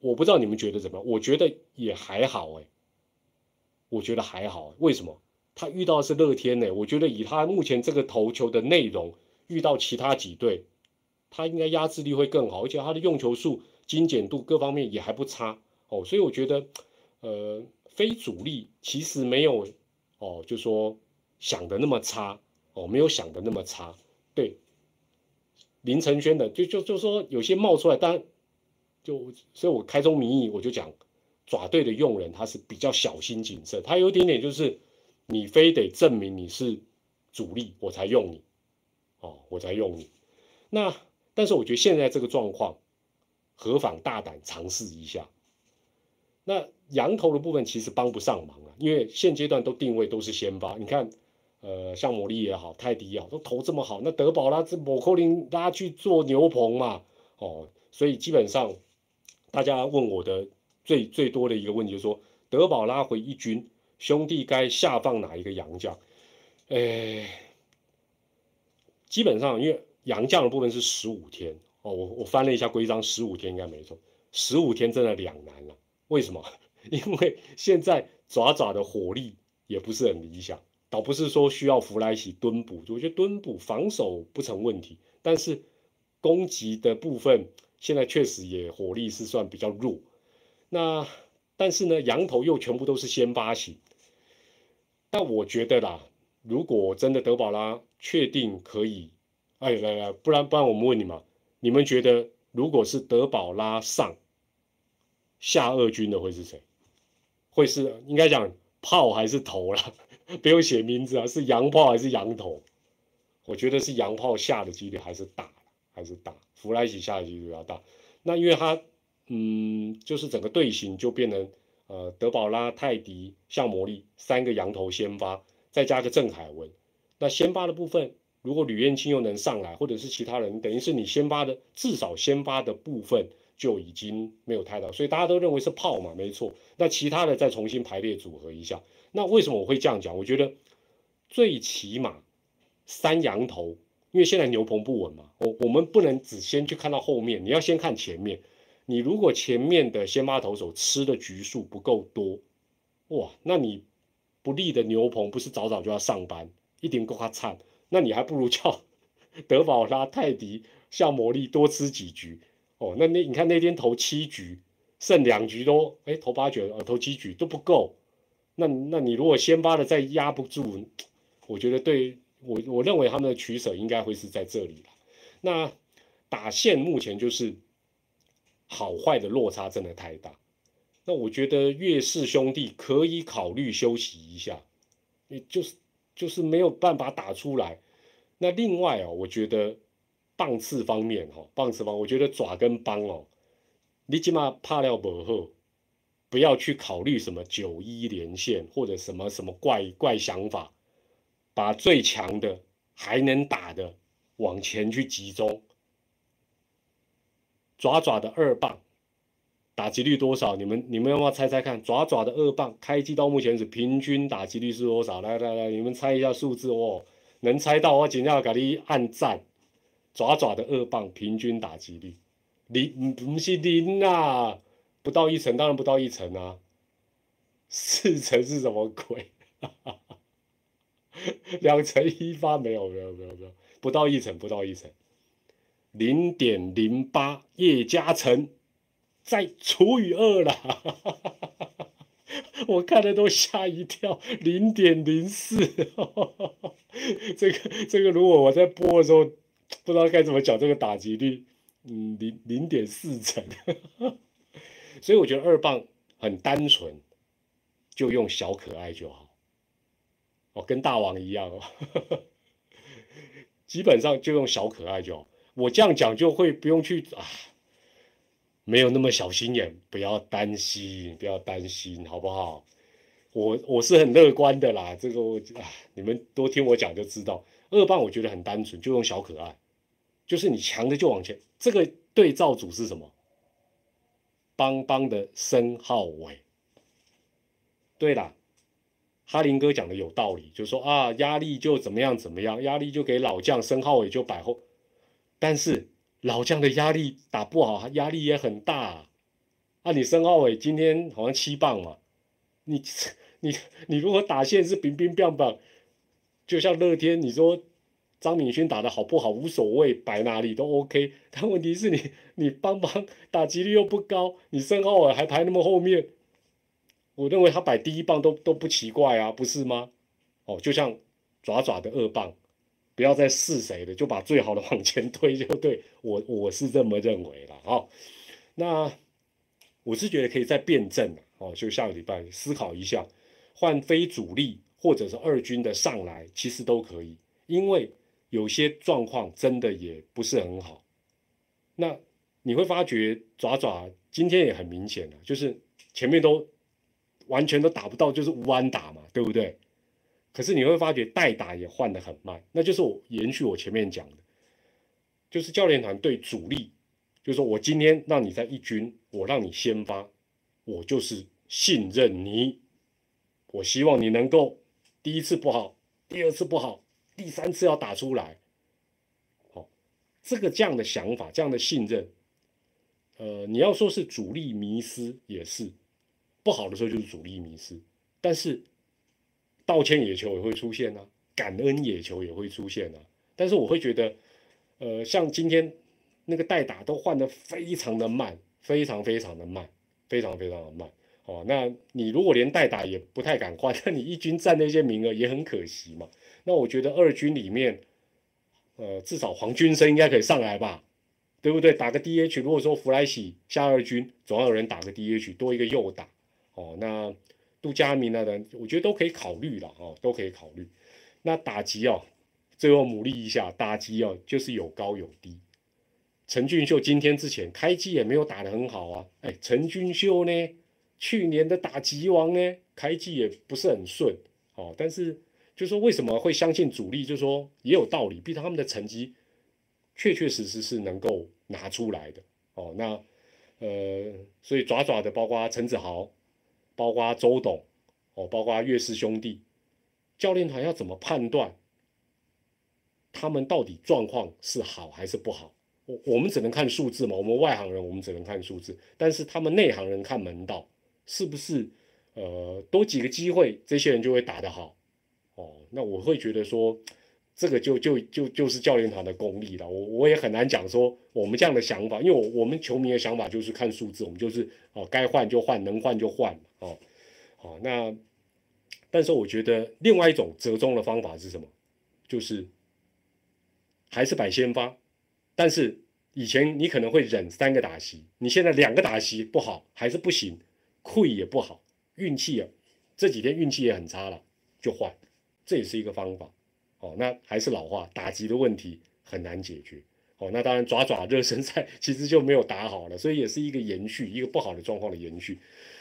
我不知道你们觉得怎么样？我觉得也还好哎，我觉得还好，为什么？他遇到是乐天呢，我觉得以他目前这个投球的内容，遇到其他几队，他应该压制力会更好，而且他的用球数、精简度各方面也还不差哦，所以我觉得，呃，非主力其实没有哦，就说想的那么差哦，没有想的那么差。对，林承轩的就就就说有些冒出来，当然就所以我开宗明义我就讲，爪队的用人他是比较小心谨慎，他有一点点就是。你非得证明你是主力，我才用你，哦，我才用你。那但是我觉得现在这个状况，何妨大胆尝试一下。那羊头的部分其实帮不上忙啊，因为现阶段都定位都是先发。你看，呃，像魔力也好，泰迪也好，都投这么好，那德保拉这某扣林拉去做牛棚嘛，哦，所以基本上大家问我的最最多的一个问题就是说，德保拉回一军。兄弟该下放哪一个洋将？诶，基本上因为洋将的部分是十五天哦，我我翻了一下规章，十五天应该没错。十五天真的两难了。为什么？因为现在爪爪的火力也不是很理想，倒不是说需要弗莱喜蹲补，我觉得蹲补防守不成问题，但是攻击的部分现在确实也火力是算比较弱。那但是呢，羊头又全部都是先发型。那我觉得啦，如果真的德保拉确定可以，哎来来，不然不然我们问你嘛，你们觉得如果是德保拉上下二军的会是谁？会是应该讲炮还是头啦？不用写名字啊，是洋炮还是羊头？我觉得是洋炮下的几率还是大，还是大。弗莱奇下的几率比较大。那因为他嗯，就是整个队形就变成。呃，德保拉、泰迪、像魔力三个羊头先发，再加个郑海文。那先发的部分，如果吕彦青又能上来，或者是其他人，等于是你先发的至少先发的部分就已经没有太大，所以大家都认为是炮嘛，没错。那其他的再重新排列组合一下。那为什么我会这样讲？我觉得最起码三羊头，因为现在牛棚不稳嘛，我我们不能只先去看到后面，你要先看前面。你如果前面的先发投手吃的局数不够多，哇，那你不利的牛棚不是早早就要上班，一定够他惨，那你还不如叫 德保拉、泰迪、向魔力多吃几局哦。那那你看那天投七局，剩两局都哎投八局呃投七局都不够，那那你如果先发的再压不住，我觉得对我我认为他们的取舍应该会是在这里了。那打线目前就是。好坏的落差真的太大，那我觉得岳氏兄弟可以考虑休息一下，你就是就是没有办法打出来。那另外哦，我觉得棒次方面哈，棒次方，我觉得爪跟帮哦，你起码怕了不后，不要去考虑什么九一连线或者什么什么怪怪想法，把最强的还能打的往前去集中。爪爪的二棒打击率多少？你们你们要不要猜猜看？爪爪的二棒开机到目前止平均打击率是多少？来来来，你们猜一下数字哦。能猜到我尽量给你按赞。爪爪的二棒平均打击率零不是零啊，不到一成，当然不到一成啊。四成是什么鬼？两成一发没有没有没有没有，不到一成不到一成。零点零八叶嘉诚，再除以二了，我看的都吓一跳。零点零四，这个这个，如果我在播的时候，不知道该怎么讲这个打击率，嗯，零零点四成。所以我觉得二棒很单纯，就用小可爱就好。哦，跟大王一样哦，基本上就用小可爱就好。我这样讲就会不用去啊，没有那么小心眼，不要担心，不要担心，好不好？我我是很乐观的啦，这个啊，你们多听我讲就知道。二棒我觉得很单纯，就用小可爱，就是你强的就往前。这个对照组是什么？邦邦的申浩伟。对啦，哈林哥讲的有道理，就说啊，压力就怎么样怎么样，压力就给老将申浩伟就摆后。但是老将的压力打不好，压力也很大。啊，你申浩伟今天好像七棒嘛，你你你如果打线是冰冰棒棒，就像乐天，你说张敏勋打的好不好无所谓，摆哪里都 OK。但问题是你你邦邦打击率又不高，你申浩伟还排那么后面，我认为他摆第一棒都都不奇怪啊，不是吗？哦，就像爪爪的二棒。不要再试谁的，就把最好的往前推就对我我是这么认为了哦。那我是觉得可以再辩证哦，就下个礼拜思考一下，换非主力或者是二军的上来，其实都可以，因为有些状况真的也不是很好。那你会发觉爪爪今天也很明显了，就是前面都完全都打不到，就是无安打嘛，对不对？可是你会发觉代打也换得很慢，那就是我延续我前面讲的，就是教练团对主力，就是说我今天让你在一军，我让你先发，我就是信任你，我希望你能够第一次不好，第二次不好，第三次要打出来，好，这个这样的想法，这样的信任，呃，你要说是主力迷失也是，不好的时候就是主力迷失，但是道歉野球也会出现啊，感恩野球也会出现啊，但是我会觉得，呃，像今天那个代打都换的非常的慢，非常非常的慢，非常非常的慢。哦，那你如果连代打也不太敢换，那你一军占那些名额也很可惜嘛。那我觉得二军里面，呃，至少黄军生应该可以上来吧，对不对？打个 DH，如果说弗莱喜下二军，总要有人打个 DH，多一个右打。哦，那杜佳明那人，我觉得都可以考虑了哦，都可以考虑。那打击哦，最后努力一下，打击哦，就是有高有低。陈俊秀今天之前开机也没有打得很好啊，哎，陈俊秀呢？去年的打击王呢，开季也不是很顺，哦，但是就说为什么会相信主力，就说也有道理，毕竟他们的成绩确确实实是能够拿出来的，哦，那呃，所以爪爪的包括陈子豪，包括周董，哦，包括岳氏兄弟，教练团要怎么判断他们到底状况是好还是不好？我我们只能看数字嘛，我们外行人我们只能看数字，但是他们内行人看门道。是不是呃多几个机会，这些人就会打得好哦？那我会觉得说，这个就就就就是教练团的功力了。我我也很难讲说我们这样的想法，因为我我们球迷的想法就是看数字，我们就是哦该换就换，能换就换哦。好，那但是我觉得另外一种折中的方法是什么？就是还是摆先发，但是以前你可能会忍三个打席，你现在两个打席不好还是不行。溃也不好，运气啊，这几天运气也很差了，就换，这也是一个方法。哦，那还是老话，打击的问题很难解决。哦，那当然爪爪热身赛 其实就没有打好了，所以也是一个延续，一个不好的状况的延续。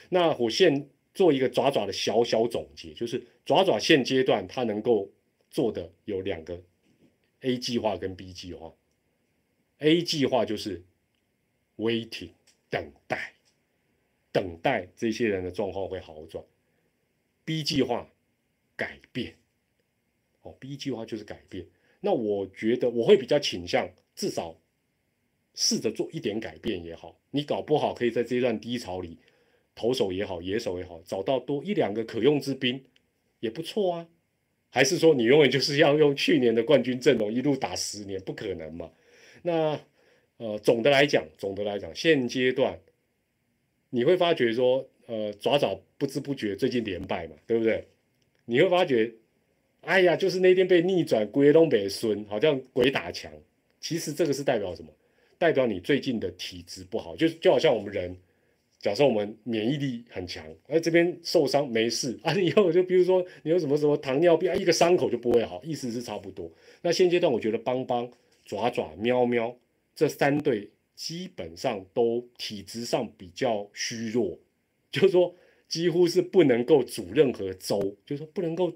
那我现做一个爪爪的小小总结，就是爪爪现阶段它能够做的有两个 A 计划跟 B 计划。A 计划就是 waiting 等待。等待这些人的状况会好转。B 计划改变，哦，B 计划就是改变。那我觉得我会比较倾向，至少试着做一点改变也好。你搞不好可以在这一段低潮里，投手也好，野手也好，找到多一两个可用之兵，也不错啊。还是说你永远就是要用去年的冠军阵容一路打十年？不可能嘛。那呃，总的来讲，总的来讲，现阶段。你会发觉说，呃，爪爪不知不觉最近连败嘛，对不对？你会发觉，哎呀，就是那天被逆转，鬼东北孙好像鬼打墙。其实这个是代表什么？代表你最近的体质不好，就就好像我们人，假设我们免疫力很强，而这边受伤没事啊，以后就比如说你有什么什么糖尿病啊，一个伤口就不会好，意思是差不多。那现阶段我觉得邦邦、爪爪、喵喵这三对。基本上都体质上比较虚弱，就是说几乎是不能够煮任何粥，就是说不能够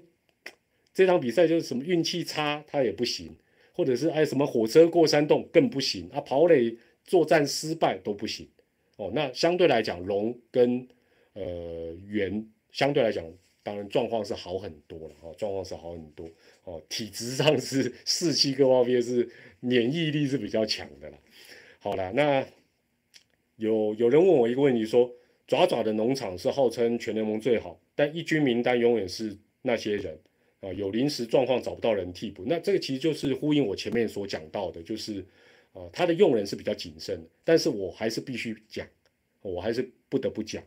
这场比赛就是什么运气差他也不行，或者是哎什么火车过山洞更不行。啊，跑垒作战失败都不行。哦。那相对来讲，龙跟呃猿相对来讲，当然状况是好很多了哦，状况是好很多。哦，体质上是士气各方面是免疫力是比较强的了。好了，那有有人问我一个问题，说爪爪的农场是号称全联盟最好，但一军名单永远是那些人。啊，有临时状况找不到人替补。那这个其实就是呼应我前面所讲到的，就是呃，他的用人是比较谨慎的。但是我还是必须讲，我还是不得不讲，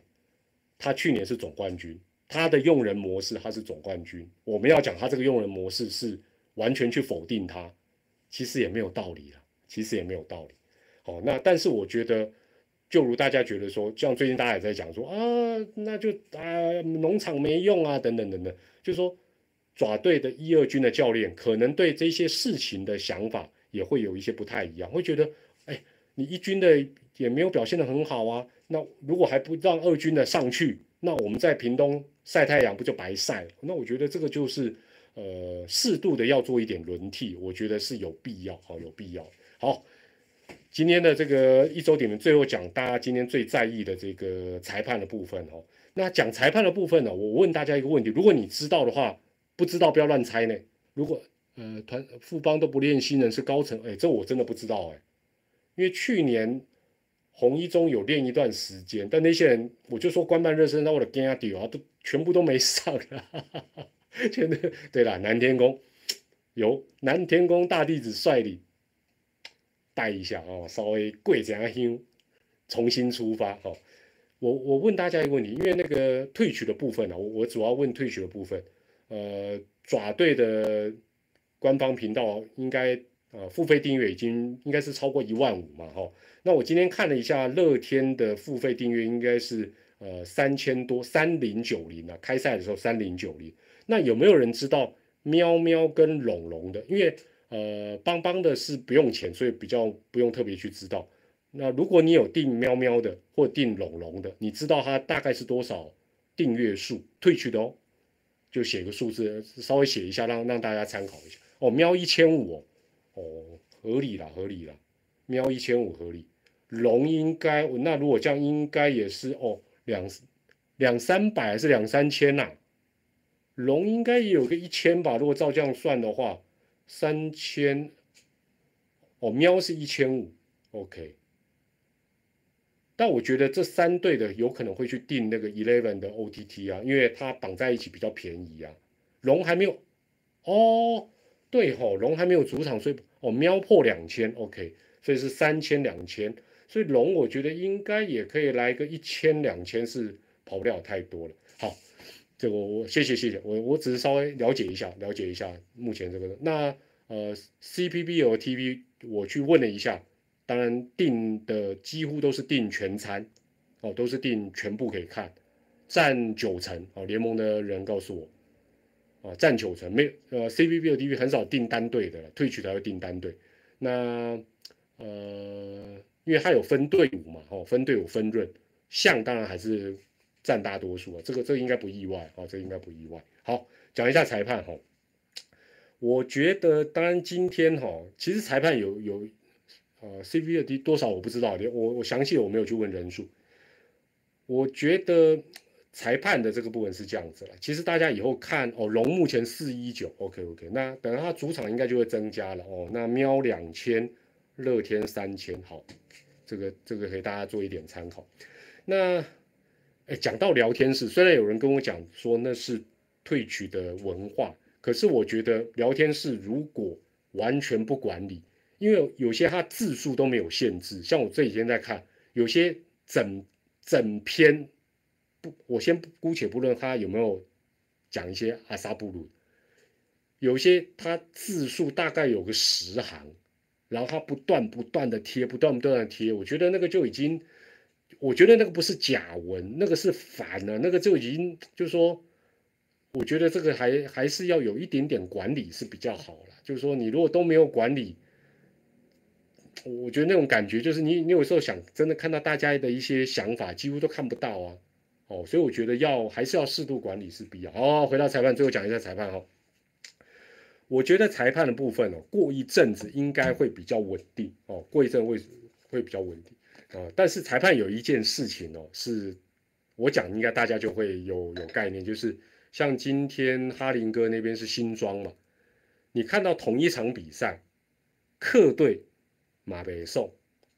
他去年是总冠军，他的用人模式他是总冠军。我们要讲他这个用人模式是完全去否定他，其实也没有道理了，其实也没有道理。哦，那但是我觉得，就如大家觉得说，像最近大家也在讲说啊，那就啊农场没用啊，等等等等，就说爪队的一二军的教练可能对这些事情的想法也会有一些不太一样，会觉得，哎，你一军的也没有表现的很好啊，那如果还不让二军的上去，那我们在屏东晒太阳不就白晒了？那我觉得这个就是呃适度的要做一点轮替，我觉得是有必要，好有必要，好。今天的这个一周点评最后讲大家今天最在意的这个裁判的部分哦。那讲裁判的部分呢，我问大家一个问题：如果你知道的话，不知道不要乱猜呢。如果呃团副帮都不练新人是高层，哎，这我真的不知道哎。因为去年红一中有练一段时间，但那些人我就说官办热身，那我的跟阿丢啊，都全部都没上了。真的，对了，南天宫有南天宫大弟子率领带一下哦，稍微跪下香，重新出发哦。我我问大家一个问题，因为那个退取的部分呢，我我主要问退取的部分。呃，爪队的官方频道应该呃付费订阅已经应该是超过一万五嘛哈。那我今天看了一下乐天的付费订阅应该是呃三千多三零九零啊，开赛的时候三零九零。那有没有人知道喵喵跟龙龙的？因为呃邦邦的是不用钱，所以比较不用特别去知道。那如果你有订喵喵的或订龙龙的，你知道它大概是多少订阅数退去的哦？就写个数字，稍微写一下，让让大家参考一下。哦，喵一千五哦，哦合理啦，合理啦，喵一千五合理。龙应该，那如果这样应该也是哦，两两三百还是两三千呐？龙应该也有个一千吧，如果照这样算的话，三千，哦，喵是一千五，OK。但我觉得这三队的有可能会去订那个 Eleven 的 OTT 啊，因为它绑在一起比较便宜啊。龙还没有，哦，对吼，龙还没有主场，所以哦，喵破两千，OK，所以是三千两千，所以龙我觉得应该也可以来个一千两千，是跑不了太多了。好。这个我谢谢谢谢我我只是稍微了解一下了解一下目前这个那呃 C P B 和 TV 我去问了一下，当然订的几乎都是订全餐哦，都是订全部可以看，占九成哦。联盟的人告诉我，啊占九成没呃 CPBL TV 很少订单队的了，退取才会订单队。那呃因为它有分队伍嘛哦，分队伍分润像当然还是。占大多数啊，这个这个应该不意外啊，这应该不意外。好，讲一下裁判哈，我觉得当然今天哈，其实裁判有有呃 C V 的低多少我不知道，我我详细的我没有去问人数。我觉得裁判的这个部分是这样子了，其实大家以后看哦，龙目前四一九，OK OK，那等到他主场应该就会增加了哦，那喵两千，乐天三千，好，这个这个给大家做一点参考，那。哎，讲到聊天室，虽然有人跟我讲说那是退取的文化，可是我觉得聊天室如果完全不管理，因为有些它字数都没有限制，像我这几天在看，有些整整篇不，我先姑且不论他有没有讲一些阿萨布鲁，有些他字数大概有个十行，然后他不断不断的贴，不断不断的贴，我觉得那个就已经。我觉得那个不是假文，那个是反了，那个就已经就是说，我觉得这个还还是要有一点点管理是比较好了。就是说，你如果都没有管理，我觉得那种感觉就是你你有时候想真的看到大家的一些想法，几乎都看不到啊。哦，所以我觉得要还是要适度管理是必要。哦，回到裁判，最后讲一下裁判哈。我觉得裁判的部分哦，过一阵子应该会比较稳定哦，过一阵会会比较稳定。啊，但是裁判有一件事情哦，是我讲应该大家就会有有概念，就是像今天哈林哥那边是新庄嘛，你看到同一场比赛，客队马北送，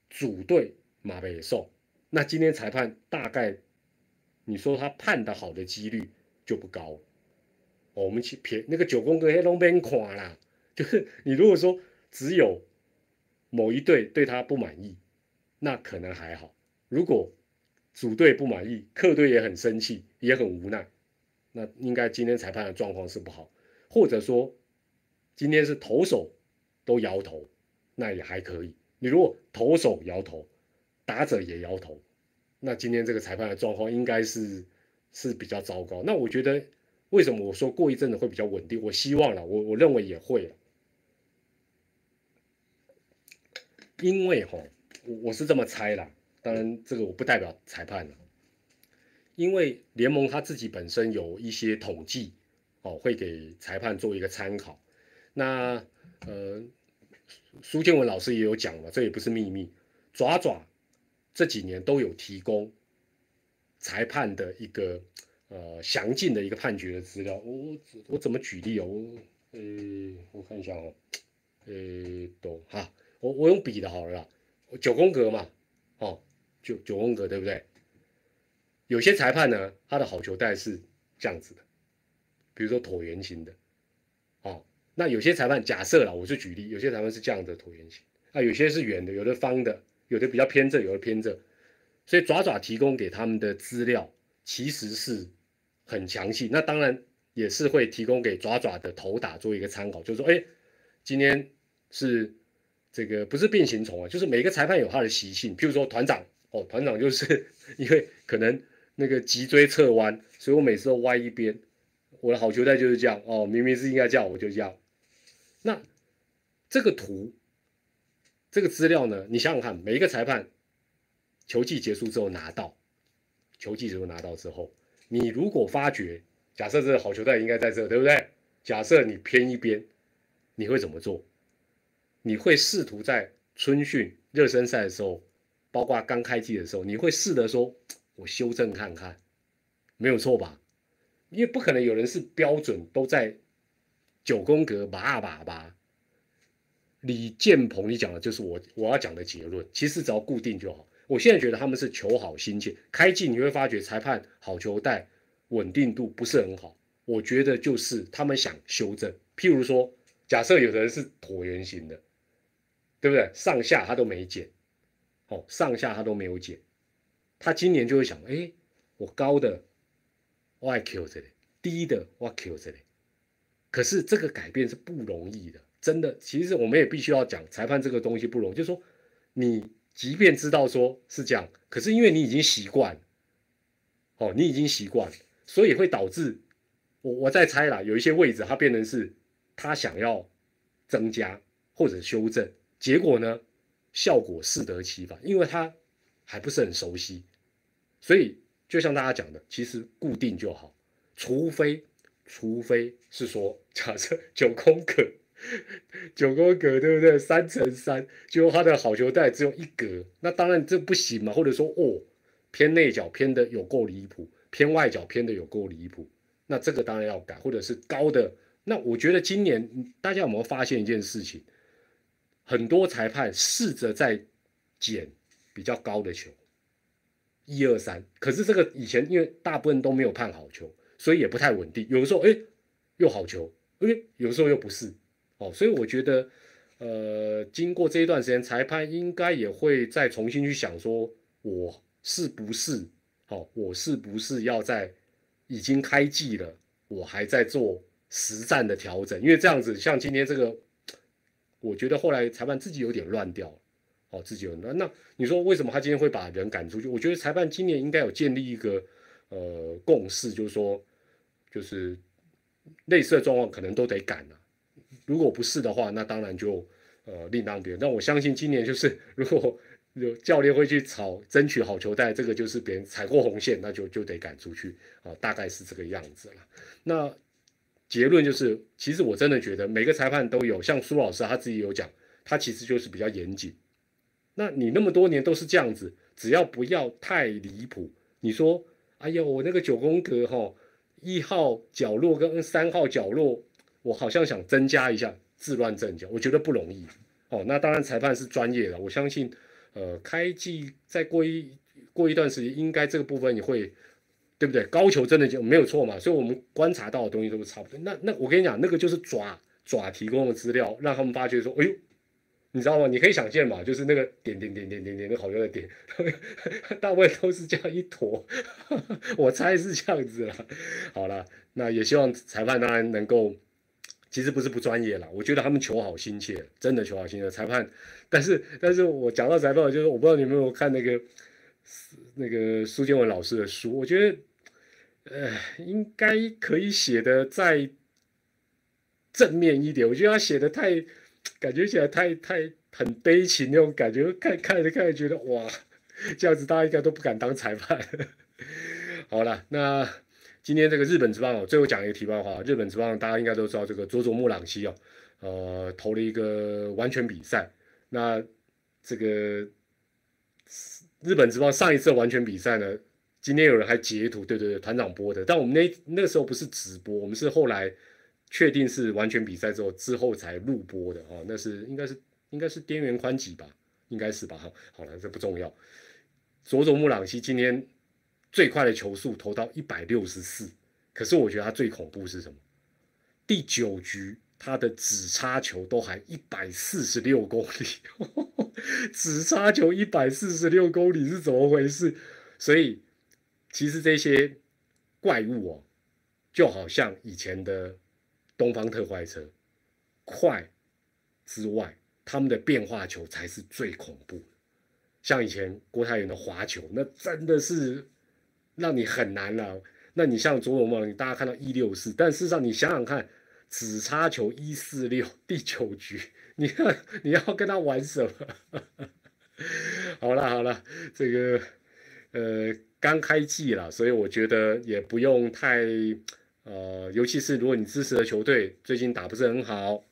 主队马北送，那今天裁判大概你说他判的好的几率就不高。我们去撇那个九宫格黑龙边垮啦，就是你如果说只有某一队对他不满意。那可能还好，如果主队不满意，客队也很生气，也很无奈，那应该今天裁判的状况是不好，或者说今天是投手都摇头，那也还可以。你如果投手摇头，打者也摇头，那今天这个裁判的状况应该是是比较糟糕。那我觉得为什么我说过一阵子会比较稳定？我希望了，我我认为也会了，因为哈。我我是这么猜啦，当然这个我不代表裁判了，因为联盟他自己本身有一些统计，哦，会给裁判做一个参考。那呃，苏建文老师也有讲了，这也不是秘密，爪爪这几年都有提供裁判的一个呃详尽的一个判决的资料。我我我怎么举例哦？呃，我看一下哦，呃，懂哈，我我用笔的好了啦。九宫格嘛，哦，九九宫格，对不对？有些裁判呢，他的好球带是这样子的，比如说椭圆形的，那有些裁判假设了，我就举例，有些裁判是这样的椭圆形，啊，有些是圆的，有的方的，有的比较偏正，有的偏正，所以爪爪提供给他们的资料其实是很详细，那当然也是会提供给爪爪的头打做一个参考，就是说，哎，今天是这个不是变形虫啊，就是每个裁判有他的习性，譬如说团长，哦，团长就是 因为可能。那个脊椎侧弯，所以我每次都歪一边。我的好球带就是这样哦，明明是应该这样，我就这样。那这个图，这个资料呢？你想想看，每一个裁判球季结束之后拿到，球季结束拿到之后，你如果发觉，假设这个好球带应该在这，对不对？假设你偏一边，你会怎么做？你会试图在春训热身赛的时候，包括刚开季的时候，你会试着说。我修正看看，没有错吧？因为不可能有人是标准都在九宫格叭叭叭。李建鹏，你讲的就是我我要讲的结论。其实只要固定就好。我现在觉得他们是求好心切。开季你会发觉裁判好球带稳定度不是很好。我觉得就是他们想修正。譬如说，假设有的人是椭圆形的，对不对？上下他都没剪，哦，上下他都没有剪。他今年就会想，哎，我高的我 Q 这里，低的我 Q 这里。可是这个改变是不容易的，真的。其实我们也必须要讲，裁判这个东西不容易。就是说，你即便知道说是这样，可是因为你已经习惯，哦，你已经习惯，所以会导致我我在猜啦，有一些位置它变成是他想要增加或者修正，结果呢，效果适得其反，因为他还不是很熟悉。所以，就像大家讲的，其实固定就好，除非，除非是说，假设九宫格，九宫格对不对？三乘三，就他的好球带只有一格，那当然这不行嘛。或者说，哦，偏内角偏的有够离谱，偏外角偏的有够离谱，那这个当然要改。或者是高的，那我觉得今年大家有没有发现一件事情？很多裁判试着在捡比较高的球。一二三，可是这个以前因为大部分都没有判好球，所以也不太稳定。有的时候哎又好球，哎有的时候又不是哦，所以我觉得呃经过这一段时间，裁判应该也会再重新去想说，我是不是哦，我是不是要在已经开季了，我还在做实战的调整？因为这样子像今天这个，我觉得后来裁判自己有点乱掉。哦，自己有那那你说为什么他今天会把人赶出去？我觉得裁判今年应该有建立一个呃共识，就是说，就是类似的状况可能都得赶了。如果不是的话，那当然就呃另当别论。但我相信今年就是如果有教练会去吵争取好球带，这个就是别人踩过红线，那就就得赶出去啊，大概是这个样子了。那结论就是，其实我真的觉得每个裁判都有，像苏老师他自己有讲，他其实就是比较严谨。那你那么多年都是这样子，只要不要太离谱。你说，哎呀，我那个九宫格哈，一号角落跟三号角落，我好像想增加一下自乱阵脚，我觉得不容易。哦，那当然裁判是专业的，我相信，呃，开季再过一过一段时间，应该这个部分也会，对不对？高球真的就没有错嘛，所以我们观察到的东西都是差不多。那那我跟你讲，那个就是爪爪提供的资料，让他们发觉说，哎呦。你知道吗？你可以想见嘛，就是那个点点点点点点，那好多的点，大部分都是这样一坨，我猜是这样子啦。好了，那也希望裁判当然能够，其实不是不专业啦，我觉得他们求好心切，真的求好心切。裁判，但是但是我讲到裁判，就是我不知道你有没有看那个那个苏建文老师的书，我觉得呃应该可以写的再正面一点，我觉得他写的太。感觉起来太太很悲情那种感觉，看看着看着觉得哇，这样子大家应该都不敢当裁判。好了，那今天这个日本之棒哦，最后讲一个题外话，日本之棒大家应该都知道，这个佐佐木朗希哦，呃，投了一个完全比赛。那这个日本之棒上一次完全比赛呢，今天有人还截图，对对对，团长播的，但我们那那个时候不是直播，我们是后来。确定是完全比赛之后之后才录播的哦，那是应该是应该是边缘宽几吧，应该是吧哈。好了，这不重要。佐佐木朗希今天最快的球速投到一百六十四，可是我觉得他最恐怖是什么？第九局他的只差球都还一百四十六公里，只差球一百四十六公里是怎么回事？所以其实这些怪物哦，就好像以前的东方特快车，快之外，他们的变化球才是最恐怖的。像以前郭泰源的滑球，那真的是让你很难了。那你像佐佐木，你大家看到一六四，但事实上你想想看，只差球一四六，第九局，你要你要跟他玩什么？好了好了，这个呃刚开季了，所以我觉得也不用太呃，尤其是如果你支持的球队最近打不是很好。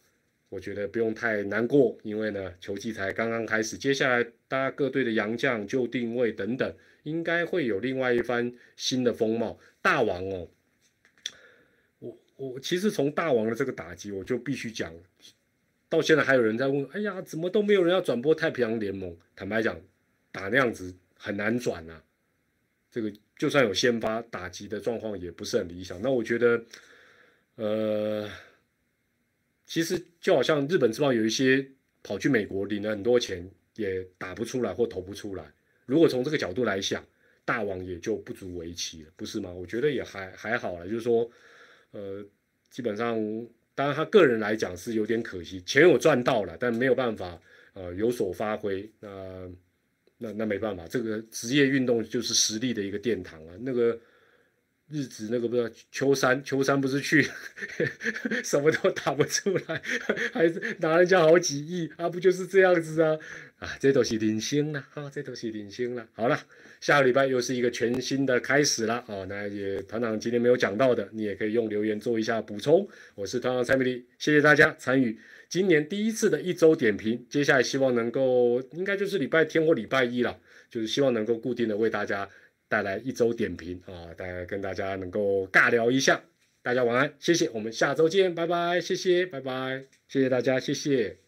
我觉得不用太难过，因为呢，球季才刚刚开始，接下来大家各队的洋将就定位等等，应该会有另外一番新的风貌。大王哦，我我其实从大王的这个打击，我就必须讲，到现在还有人在问，哎呀，怎么都没有人要转播太平洋联盟？坦白讲，打那样子很难转啊。这个就算有先发打击的状况，也不是很理想。那我觉得，呃。其实就好像日本之棒有一些跑去美国领了很多钱，也打不出来或投不出来。如果从这个角度来想，大王也就不足为奇了，不是吗？我觉得也还还好了，就是说，呃，基本上，当然他个人来讲是有点可惜，钱有赚到了，但没有办法呃有所发挥。那那那没办法，这个职业运动就是实力的一个殿堂啊，那个。日子那个不知道秋山，秋山不是去 什么都打不出来，还是拿人家好几亿啊？不就是这样子啊？啊，这都是零星了啊，这都是零星了。好了，下个礼拜又是一个全新的开始了啊！那也团长今天没有讲到的，你也可以用留言做一下补充。我是团长蔡美丽，谢谢大家参与今年第一次的一周点评。接下来希望能够，应该就是礼拜天或礼拜一了，就是希望能够固定的为大家。带来一周点评啊，大家跟大家能够尬聊一下，大家晚安，谢谢，我们下周见，拜拜，谢谢，拜拜，谢谢大家，谢谢。